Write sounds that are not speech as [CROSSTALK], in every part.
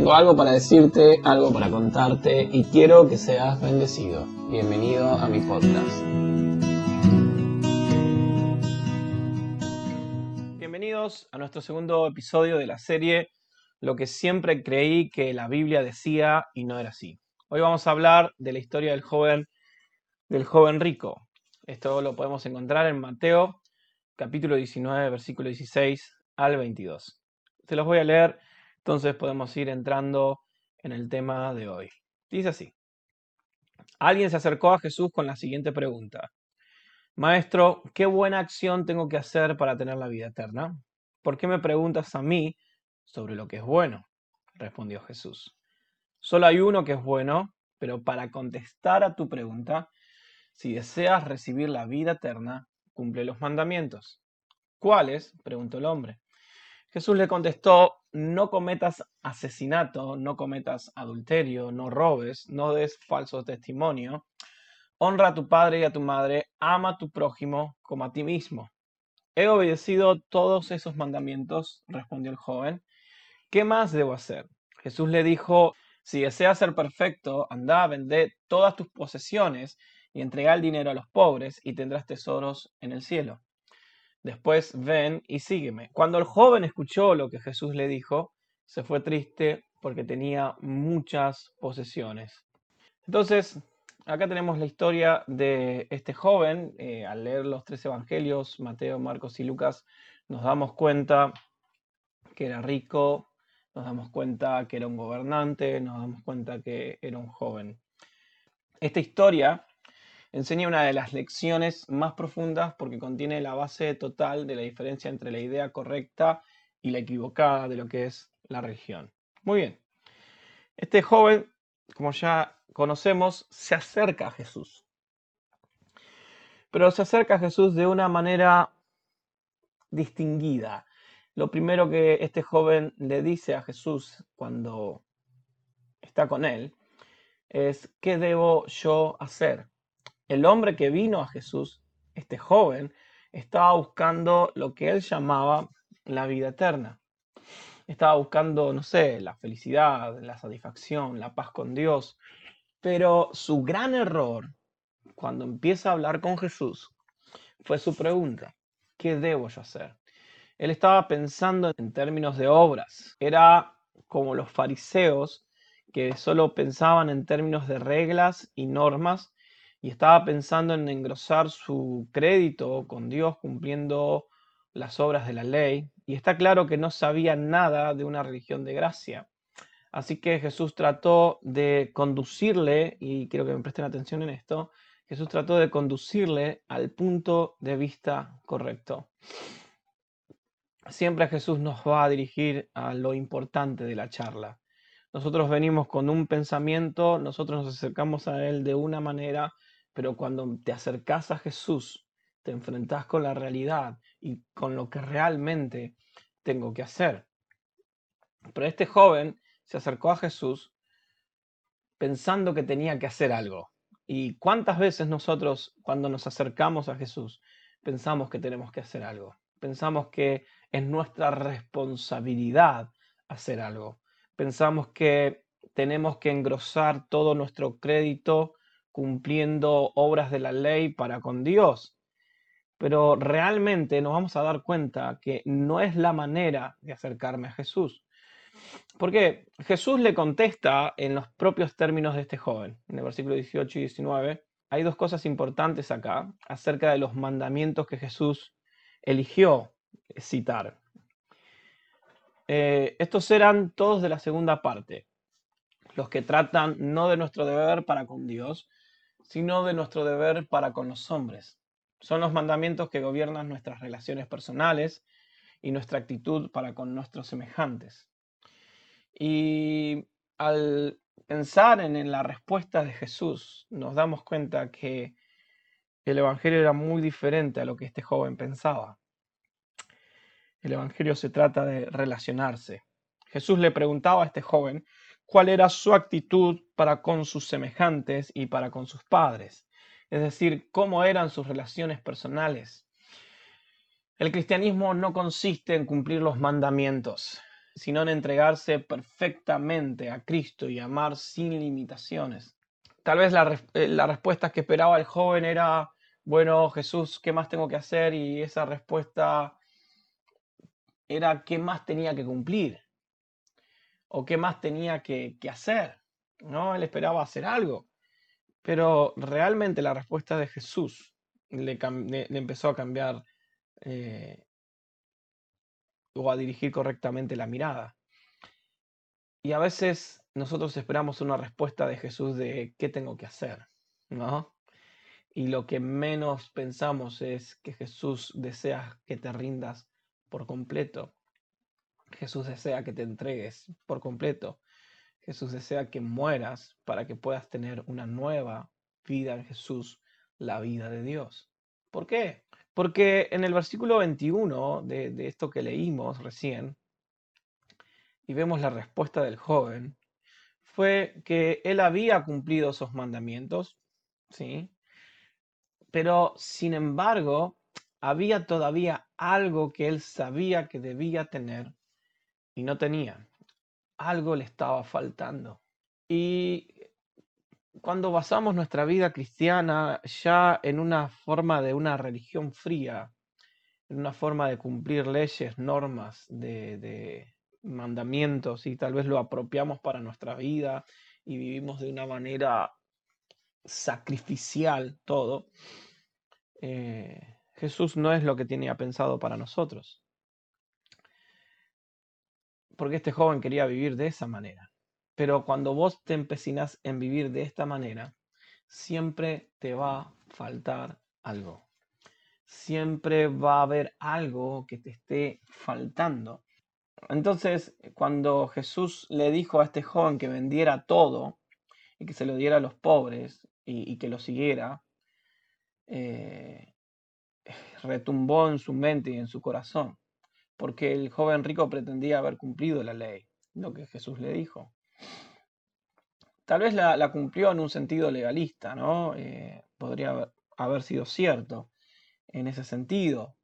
Tengo algo para decirte, algo para contarte y quiero que seas bendecido. Bienvenido a mi podcast. Bienvenidos a nuestro segundo episodio de la serie Lo que siempre creí que la Biblia decía y no era así. Hoy vamos a hablar de la historia del joven del joven rico. Esto lo podemos encontrar en Mateo capítulo 19, versículo 16 al 22. Se los voy a leer, entonces podemos ir entrando en el tema de hoy. Dice así. Alguien se acercó a Jesús con la siguiente pregunta. Maestro, ¿qué buena acción tengo que hacer para tener la vida eterna? ¿Por qué me preguntas a mí sobre lo que es bueno? Respondió Jesús. Solo hay uno que es bueno, pero para contestar a tu pregunta, si deseas recibir la vida eterna, cumple los mandamientos. ¿Cuáles? preguntó el hombre. Jesús le contestó, no cometas asesinato, no cometas adulterio, no robes, no des falso testimonio, honra a tu padre y a tu madre, ama a tu prójimo como a ti mismo. He obedecido todos esos mandamientos, respondió el joven. ¿Qué más debo hacer? Jesús le dijo, si deseas ser perfecto, anda, vende todas tus posesiones y entrega el dinero a los pobres y tendrás tesoros en el cielo. Después ven y sígueme. Cuando el joven escuchó lo que Jesús le dijo, se fue triste porque tenía muchas posesiones. Entonces, acá tenemos la historia de este joven. Eh, al leer los tres evangelios, Mateo, Marcos y Lucas, nos damos cuenta que era rico, nos damos cuenta que era un gobernante, nos damos cuenta que era un joven. Esta historia enseña una de las lecciones más profundas porque contiene la base total de la diferencia entre la idea correcta y la equivocada de lo que es la religión. Muy bien. Este joven, como ya conocemos, se acerca a Jesús. Pero se acerca a Jesús de una manera distinguida. Lo primero que este joven le dice a Jesús cuando está con él es, ¿qué debo yo hacer? El hombre que vino a Jesús, este joven, estaba buscando lo que él llamaba la vida eterna. Estaba buscando, no sé, la felicidad, la satisfacción, la paz con Dios. Pero su gran error, cuando empieza a hablar con Jesús, fue su pregunta, ¿qué debo yo hacer? Él estaba pensando en términos de obras. Era como los fariseos que solo pensaban en términos de reglas y normas y estaba pensando en engrosar su crédito con Dios cumpliendo las obras de la ley, y está claro que no sabía nada de una religión de gracia. Así que Jesús trató de conducirle, y quiero que me presten atención en esto, Jesús trató de conducirle al punto de vista correcto. Siempre Jesús nos va a dirigir a lo importante de la charla. Nosotros venimos con un pensamiento, nosotros nos acercamos a Él de una manera, pero cuando te acercas a Jesús, te enfrentas con la realidad y con lo que realmente tengo que hacer. Pero este joven se acercó a Jesús pensando que tenía que hacer algo. ¿Y cuántas veces nosotros cuando nos acercamos a Jesús pensamos que tenemos que hacer algo? Pensamos que es nuestra responsabilidad hacer algo. Pensamos que tenemos que engrosar todo nuestro crédito cumpliendo obras de la ley para con Dios. Pero realmente nos vamos a dar cuenta que no es la manera de acercarme a Jesús. Porque Jesús le contesta en los propios términos de este joven, en el versículo 18 y 19. Hay dos cosas importantes acá acerca de los mandamientos que Jesús eligió citar. Eh, estos eran todos de la segunda parte, los que tratan no de nuestro deber para con Dios, sino de nuestro deber para con los hombres. Son los mandamientos que gobiernan nuestras relaciones personales y nuestra actitud para con nuestros semejantes. Y al pensar en, la respuesta de Jesús, nos damos cuenta que el Evangelio era muy diferente a lo que este joven pensaba. El Evangelio se trata de relacionarse. Jesús le preguntaba a este joven cuál era su actitud para con sus semejantes y para con sus padres, es decir, cómo eran sus relaciones personales. El cristianismo no consiste en cumplir los mandamientos. sino en entregarse perfectamente a Cristo y amar sin limitaciones. Tal vez la, eh, la respuesta que esperaba el joven era, bueno, Jesús, ¿qué más tengo que hacer? Y esa respuesta era qué más tenía que cumplir o qué más tenía que, hacer. ¿no? Él esperaba hacer algo. Pero realmente la respuesta de Jesús le, empezó a cambiar eh, o a dirigir correctamente la mirada. Y a veces nosotros esperamos una respuesta de Jesús de qué tengo que hacer, ¿no? Y lo que menos pensamos es que Jesús desea que te rindas por completo. Jesús desea que te entregues por completo. Jesús desea que mueras para que puedas tener una nueva vida en Jesús, la vida de Dios. ¿Por qué? Porque en el versículo 21 de, de esto que leímos recién, y vemos la respuesta del joven, fue que él había cumplido esos mandamientos, ¿sí? Pero sin embargo, había todavía algo que él sabía que debía tener y no tenía. Algo le estaba faltando. Y cuando basamos nuestra vida cristiana ya en una forma de una religión fría, en una forma de cumplir leyes, normas, de, mandamientos, y tal vez lo apropiamos para nuestra vida y vivimos de una manera sacrificial todo, eh, Jesús no es lo que tenía pensado para nosotros. Porque este joven quería vivir de esa manera. Pero cuando vos te empecinas en vivir de esta manera, siempre te va a faltar algo. Siempre va a haber algo que te esté faltando. Entonces, cuando Jesús le dijo a este joven que vendiera todo y que se lo diera a los pobres y, que lo siguiera, eh, retumbó en su mente y en su corazón, porque el joven rico pretendía haber cumplido la ley, lo que Jesús le dijo. Tal vez la, cumplió en un sentido legalista, ¿no? Eh, podría haber, sido cierto en ese sentido,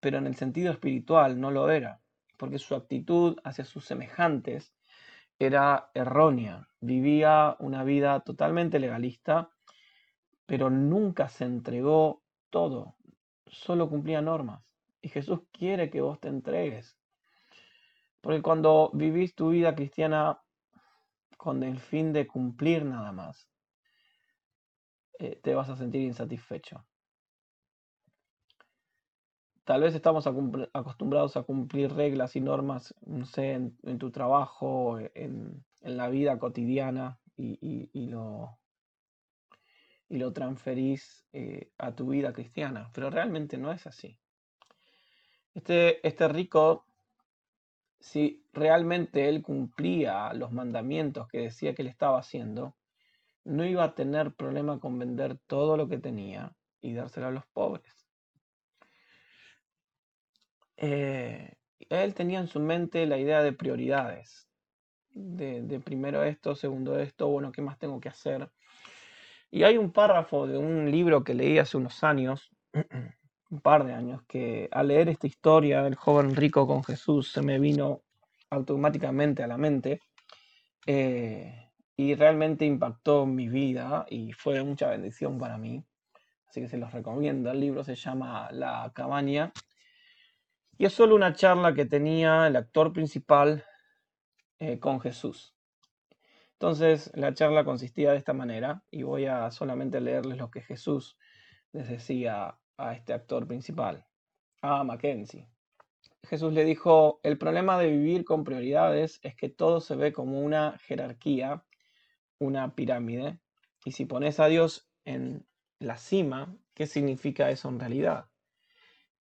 pero en el sentido espiritual no lo era, porque su actitud hacia sus semejantes era errónea. Vivía una vida totalmente legalista, pero nunca se entregó todo, solo cumplía normas. Y Jesús quiere que vos te entregues. Porque cuando vivís tu vida cristiana con el fin de cumplir nada más, eh, te vas a sentir insatisfecho. Tal vez estamos acostumbrados a cumplir reglas y normas, no sé, en, tu trabajo, en, la vida cotidiana, y lo, y lo transferís eh, a tu vida cristiana, pero realmente no es así. Este, este rico, si realmente él cumplía los mandamientos que decía que le estaba haciendo, no iba a tener problema con vender todo lo que tenía y dárselo a los pobres. Eh, él tenía en su mente la idea de prioridades, de, de primero esto, segundo esto, bueno, ¿qué más tengo que hacer? Y hay un párrafo de un libro que leí hace unos años, [CLEARS THROAT] un par de años, que al leer esta historia del joven rico con Jesús se me vino automáticamente a la mente eh, y realmente impactó mi vida y fue mucha bendición para mí. Así que se los recomiendo. El libro se llama La cabaña y es solo una charla que tenía el actor principal eh, con Jesús. Entonces la charla consistía de esta manera y voy a solamente leerles lo que Jesús les decía a este actor principal, a Mackenzie. Jesús le dijo, el problema de vivir con prioridades es que todo se ve como una jerarquía, una pirámide, y si pones a Dios en la cima, ¿qué significa eso en realidad?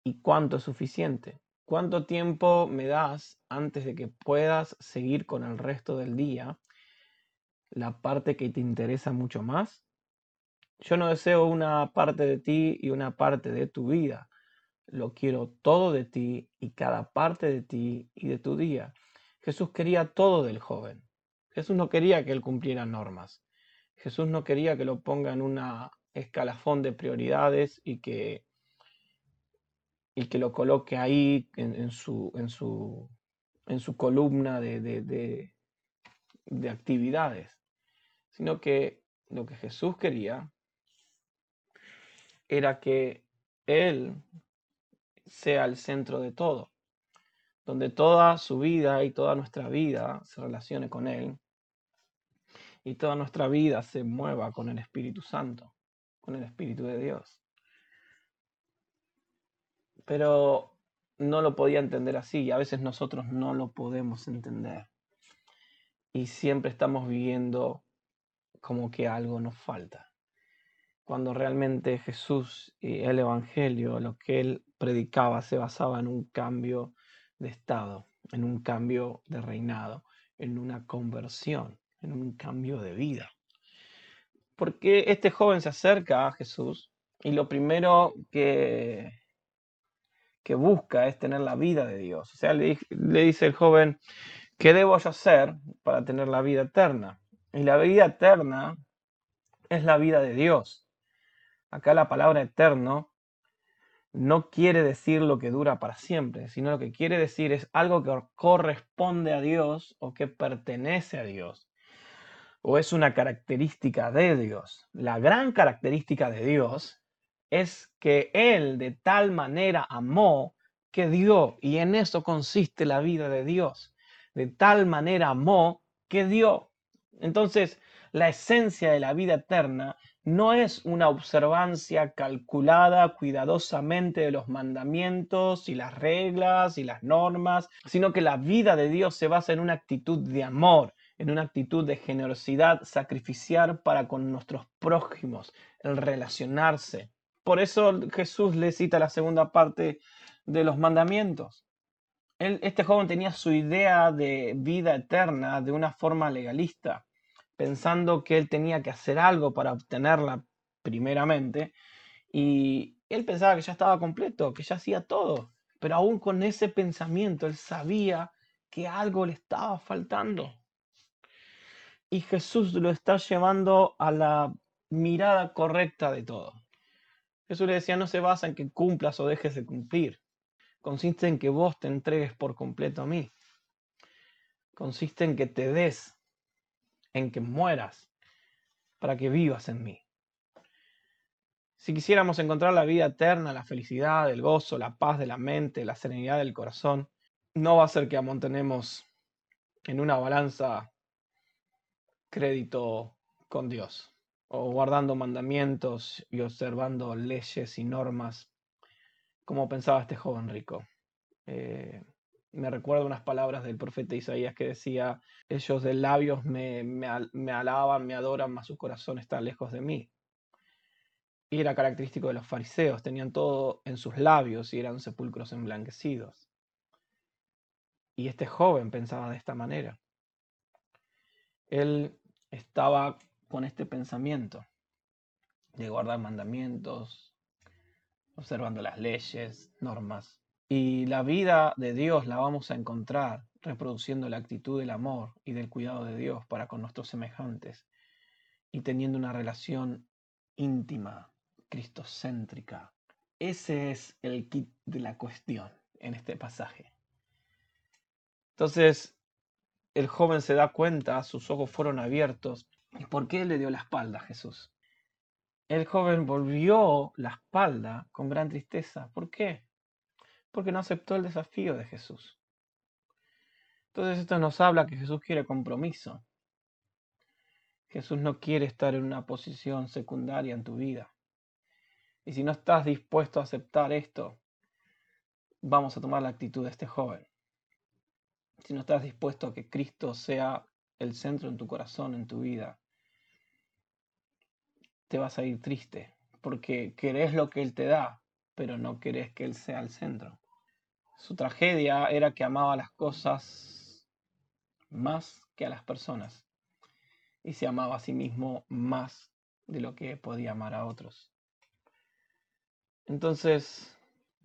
¿Y cuánto es suficiente? ¿Cuánto tiempo me das antes de que puedas seguir con el resto del día la parte que te interesa mucho más? Yo no deseo una parte de ti y una parte de tu vida. Lo quiero todo de ti y cada parte de ti y de tu día. Jesús quería todo del joven. Jesús no quería que él cumpliera normas. Jesús no quería que lo ponga en una escalafón de prioridades y que, y que lo coloque ahí en, su, en, su, en su columna de, de, de actividades, sino que lo que Jesús quería era que Él sea el centro de todo, donde toda su vida y toda nuestra vida se relacione con Él y toda nuestra vida se mueva con el Espíritu Santo, con el Espíritu de Dios. Pero no lo podía entender así y a veces nosotros no lo podemos entender. Y siempre estamos viviendo como que algo nos falta. Cuando realmente Jesús y el Evangelio, lo que él predicaba, se basaba en un cambio de estado, en un cambio de reinado, en una conversión, en un cambio de vida. Porque este joven se acerca a Jesús y lo primero que, que busca es tener la vida de Dios. O sea, le, le dice el joven, ¿qué debo yo hacer para tener la vida eterna? Y la vida eterna es la vida de Dios. Acá la palabra eterno no quiere decir lo que dura para siempre, sino lo que quiere decir es algo que corresponde a Dios o que pertenece a Dios. O es una característica de Dios. La gran característica de Dios es que Él de tal manera amó que dio, y en eso consiste la vida de Dios. De tal manera amó que dio. Entonces, la esencia de la vida eterna no es una observancia calculada cuidadosamente de los mandamientos y las reglas y las normas, sino que la vida de Dios se basa en una actitud de amor, en una actitud de generosidad sacrificial para con nuestros prójimos, el relacionarse. Por eso Jesús le cita la segunda parte de los mandamientos. este joven tenía su idea de vida eterna de una forma legalista pensando que él tenía que hacer algo para obtenerla primeramente, y él pensaba que ya estaba completo, que ya hacía todo, pero aún con ese pensamiento él sabía que algo le estaba faltando. Y Jesús lo está llevando a la mirada correcta de todo. Jesús le decía, no se basa en que cumplas o dejes de cumplir. Consiste en que vos te entregues por completo a mí. Consiste en que te des en que mueras para que vivas en mí. Si quisiéramos encontrar la vida eterna, la felicidad, el gozo, la paz de la mente, la serenidad del corazón, no va a ser que amontenemos en una balanza crédito con Dios, o guardando mandamientos y observando leyes y normas, como pensaba este joven rico. Eh, me recuerdo unas palabras del profeta Isaías que decía, ellos de labios me, me, alaban, me adoran, mas su corazón está lejos de mí. Y era característico de los fariseos, tenían todo en sus labios y eran sepulcros emblanquecidos. Y este joven pensaba de esta manera. Él estaba con este pensamiento de guardar mandamientos, observando las leyes, normas, y la vida de Dios la vamos a encontrar reproduciendo la actitud del amor y del cuidado de Dios para con nuestros semejantes y teniendo una relación íntima, cristocéntrica. Ese es el kit de la cuestión en este pasaje. Entonces, el joven se da cuenta, sus ojos fueron abiertos. ¿Y por qué le dio la espalda a Jesús? El joven volvió la espalda con gran tristeza. ¿Por qué? Porque no aceptó el desafío de Jesús. Entonces esto nos habla que Jesús quiere compromiso. Jesús no quiere estar en una posición secundaria en tu vida. Y si no estás dispuesto a aceptar esto, vamos a tomar la actitud de este joven. Si no estás dispuesto a que Cristo sea el centro en tu corazón, en tu vida, te vas a ir triste, porque querés lo que Él te da, pero no querés que Él sea el centro. Su tragedia era que amaba las cosas más que a las personas y se amaba a sí mismo más de lo que podía amar a otros. Entonces,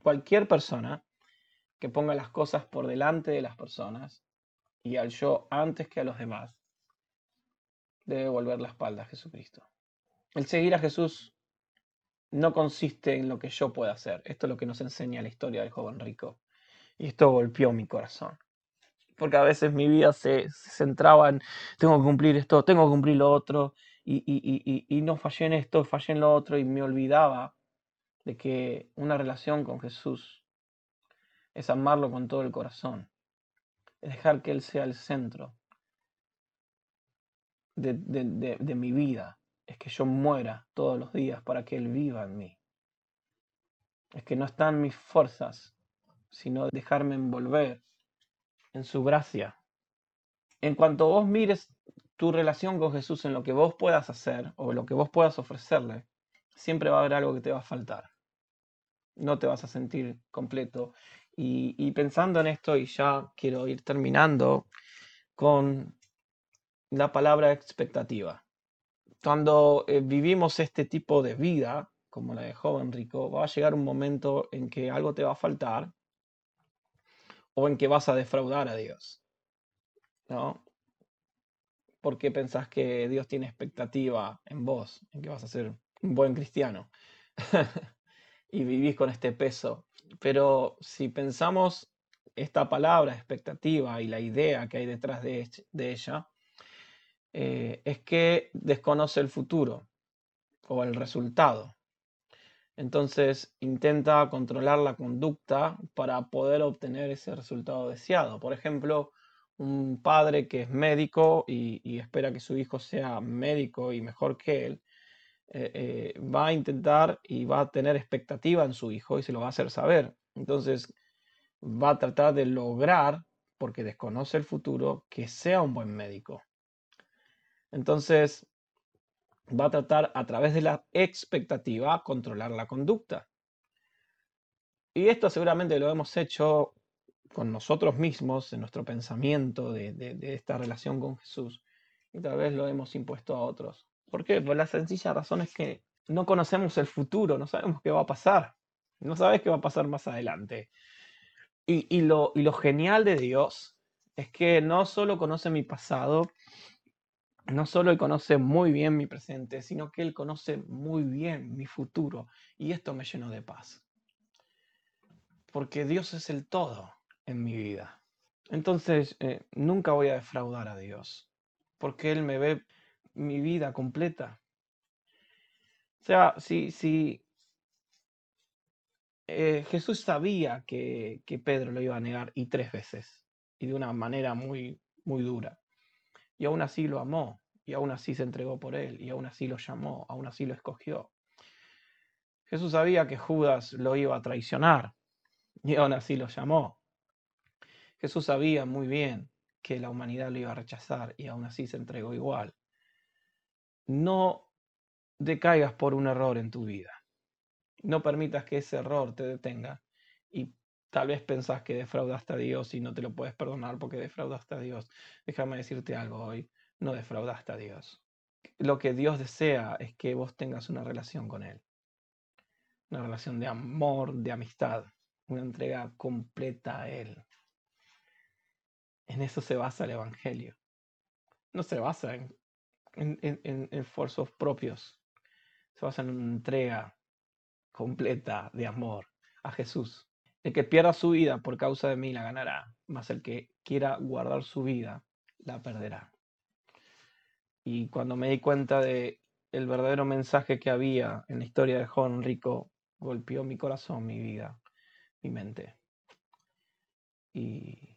cualquier persona que ponga las cosas por delante de las personas y al yo antes que a los demás, debe volver la espalda a Jesucristo. El seguir a Jesús no consiste en lo que yo pueda hacer. Esto es lo que nos enseña la historia del joven rico. Y esto golpeó mi corazón. porque a veces mi vida se, se centraba en tengo que cumplir esto, tengo que cumplir lo otro, y, y- y- y- no fallé en esto, fallé en lo otro, y me olvidaba de que una relación con Jesús es amarlo con todo el corazón, es dejar que Él sea el centro de, de- de- de mi vida, es que yo muera todos los días para que Él viva en mí, es que no están mis fuerzas, sino dejarme envolver en su gracia. En cuanto vos mires tu relación con Jesús en lo que vos puedas hacer o lo que vos puedas ofrecerle, siempre va a haber algo que te va a faltar. No te vas a sentir completo. Y, pensando en esto, y ya quiero ir terminando con la palabra expectativa. Cuando eh, vivimos este tipo de vida, como la de joven rico, va a llegar un momento en que algo te va a faltar o en que vas a defraudar a Dios, ¿no? Porque pensás que Dios tiene expectativa en vos, en que vas a ser un buen cristiano [LAUGHS] y vivís con este peso. Pero si pensamos esta palabra expectativa y la idea que hay detrás de ella, eh, es que desconoce el futuro o el resultado. Entonces intenta controlar la conducta para poder obtener ese resultado deseado. Por ejemplo, un padre que es médico y, espera que su hijo sea médico y mejor que él, eh, eh, va a intentar y va a tener expectativa en su hijo y se lo va a hacer saber. Entonces va a tratar de lograr, porque desconoce el futuro, que sea un buen médico. Entonces va a tratar a través de la expectativa controlar la conducta. Y esto seguramente lo hemos hecho con nosotros mismos, en nuestro pensamiento de, de- esta relación con Jesús, y tal vez lo hemos impuesto a otros. ¿Por qué? Por la sencilla razón es que no conocemos el futuro, no sabemos qué va a pasar, no sabes qué va a pasar más adelante. Y, y lo, y lo genial de Dios es que no solo conoce mi pasado, no solo Él conoce muy bien mi presente, sino que Él conoce muy bien mi futuro. Y esto me llenó de paz, porque Dios es el todo en mi vida. Entonces, eh, nunca voy a defraudar a Dios, porque Él me ve mi vida completa. O sea, si, si eh, Jesús sabía que, que Pedro lo iba a negar y tres veces, y de una manera muy, muy dura, y aún así lo amó, y aún así se entregó por él, y aún así lo llamó, aún así lo escogió. Jesús sabía que Judas lo iba a traicionar, y aún así lo llamó. Jesús sabía muy bien que la humanidad lo iba a rechazar, y aún así se entregó igual. No decaigas por un error en tu vida. No permitas que ese error te detenga y tal vez pensás que defraudaste a Dios y no te lo puedes perdonar porque defraudaste a Dios. Déjame decirte algo hoy, no defraudaste a Dios. Lo que Dios desea es que vos tengas una relación con Él, una relación de amor, de amistad, una entrega completa a Él. En eso se basa el Evangelio. No se basa en, en, en- en esfuerzos propios, se basa en una entrega completa de amor a Jesús. El que pierda su vida por causa de mí la ganará, mas el que quiera guardar su vida la perderá. Y cuando me di cuenta de el verdadero mensaje que había en la historia del joven rico, golpeó mi corazón, mi vida, mi mente. Y,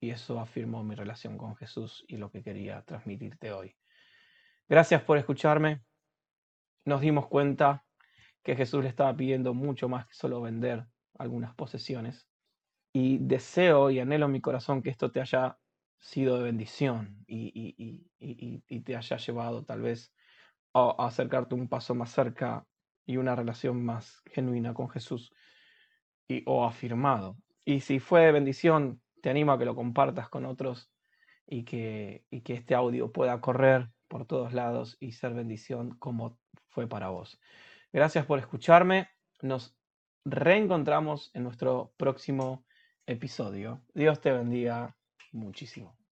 y eso afirmó mi relación con Jesús y lo que quería transmitirte hoy. Gracias por escucharme. Nos dimos cuenta que Jesús le estaba pidiendo mucho más que solo vender algunas posesiones. Y deseo y anhelo en mi corazón que esto te haya sido de bendición y, te haya llevado tal vez a, a acercarte un paso más cerca y una relación más genuina con Jesús y, o afirmado. Y si fue de bendición, te animo a que lo compartas con otros y que, y que este audio pueda correr por todos lados y ser bendición como fue para vos. Gracias por escucharme. Nos reencontramos en nuestro próximo episodio. Dios te bendiga muchísimo.